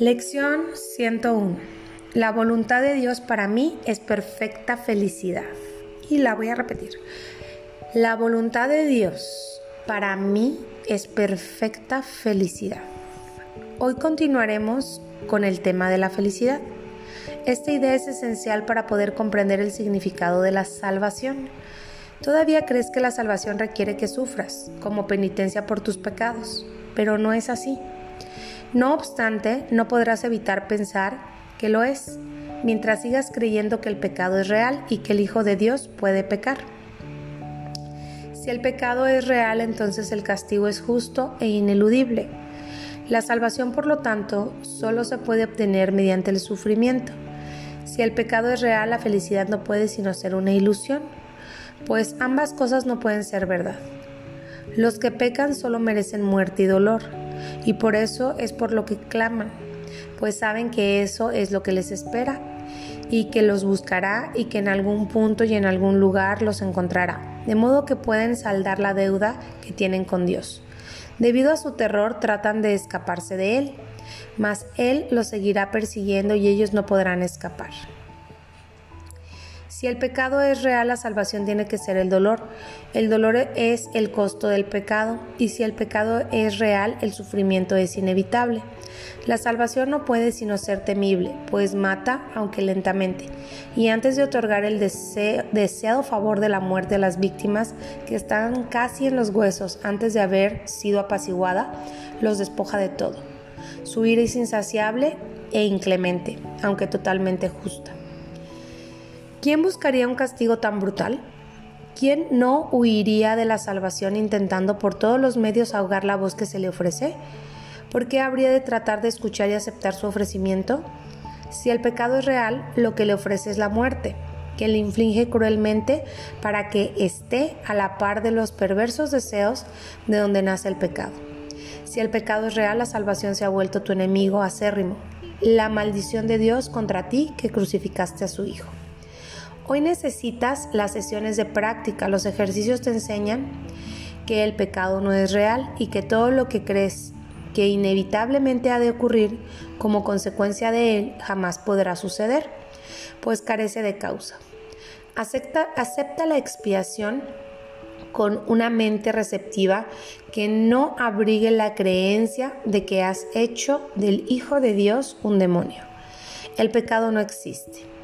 Lección 101. La voluntad de Dios para mí es perfecta felicidad. Y la voy a repetir. La voluntad de Dios para mí es perfecta felicidad. Hoy continuaremos con el tema de la felicidad. Esta idea es esencial para poder comprender el significado de la salvación. Todavía crees que la salvación requiere que sufras como penitencia por tus pecados, pero no es así. No obstante, no podrás evitar pensar que lo es, mientras sigas creyendo que el pecado es real y que el Hijo de Dios puede pecar. Si el pecado es real, entonces el castigo es justo e ineludible. La salvación, por lo tanto, solo se puede obtener mediante el sufrimiento. Si el pecado es real, la felicidad no puede sino ser una ilusión, pues ambas cosas no pueden ser verdad. Los que pecan solo merecen muerte y dolor y por eso es por lo que claman, pues saben que eso es lo que les espera y que los buscará y que en algún punto y en algún lugar los encontrará, de modo que pueden saldar la deuda que tienen con Dios. Debido a su terror tratan de escaparse de Él, mas Él los seguirá persiguiendo y ellos no podrán escapar. Si el pecado es real, la salvación tiene que ser el dolor. El dolor es el costo del pecado y si el pecado es real, el sufrimiento es inevitable. La salvación no puede sino ser temible, pues mata, aunque lentamente, y antes de otorgar el deseado favor de la muerte a las víctimas que están casi en los huesos antes de haber sido apaciguada, los despoja de todo. Su ira es insaciable e inclemente, aunque totalmente justa. ¿Quién buscaría un castigo tan brutal? ¿Quién no huiría de la salvación intentando por todos los medios ahogar la voz que se le ofrece? ¿Por qué habría de tratar de escuchar y aceptar su ofrecimiento? Si el pecado es real, lo que le ofrece es la muerte, que le inflige cruelmente para que esté a la par de los perversos deseos de donde nace el pecado. Si el pecado es real, la salvación se ha vuelto tu enemigo acérrimo, la maldición de Dios contra ti que crucificaste a su Hijo. Hoy necesitas las sesiones de práctica. Los ejercicios te enseñan que el pecado no es real y que todo lo que crees que inevitablemente ha de ocurrir como consecuencia de él jamás podrá suceder, pues carece de causa. Acepta, acepta la expiación con una mente receptiva que no abrigue la creencia de que has hecho del Hijo de Dios un demonio. El pecado no existe.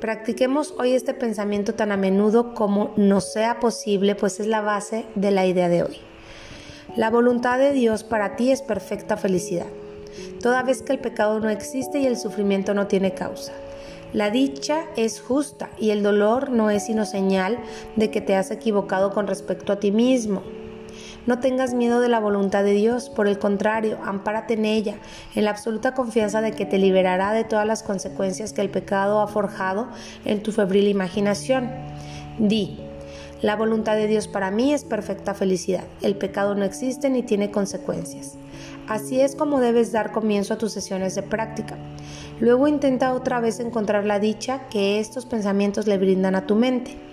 Practiquemos hoy este pensamiento tan a menudo como nos sea posible, pues es la base de la idea de hoy. La voluntad de Dios para ti es perfecta felicidad, toda vez que el pecado no existe y el sufrimiento no tiene causa. La dicha es justa y el dolor no es sino señal de que te has equivocado con respecto a ti mismo. No tengas miedo de la voluntad de Dios, por el contrario, ampárate en ella, en la absoluta confianza de que te liberará de todas las consecuencias que el pecado ha forjado en tu febril imaginación. Di, la voluntad de Dios para mí es perfecta felicidad. El pecado no existe ni tiene consecuencias. Así es como debes dar comienzo a tus sesiones de práctica. Luego intenta otra vez encontrar la dicha que estos pensamientos le brindan a tu mente.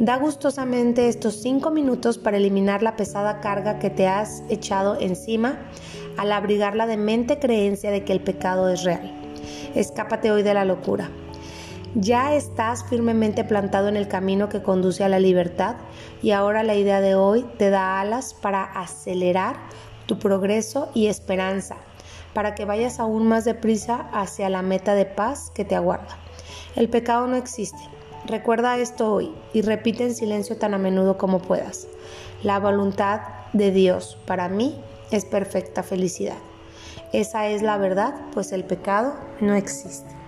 Da gustosamente estos cinco minutos para eliminar la pesada carga que te has echado encima al abrigar la demente creencia de que el pecado es real. Escápate hoy de la locura. Ya estás firmemente plantado en el camino que conduce a la libertad y ahora la idea de hoy te da alas para acelerar tu progreso y esperanza, para que vayas aún más deprisa hacia la meta de paz que te aguarda. El pecado no existe, Recuerda esto hoy y repite en silencio tan a menudo como puedas. La voluntad de Dios para mí es perfecta felicidad. Esa es la verdad, pues el pecado no existe.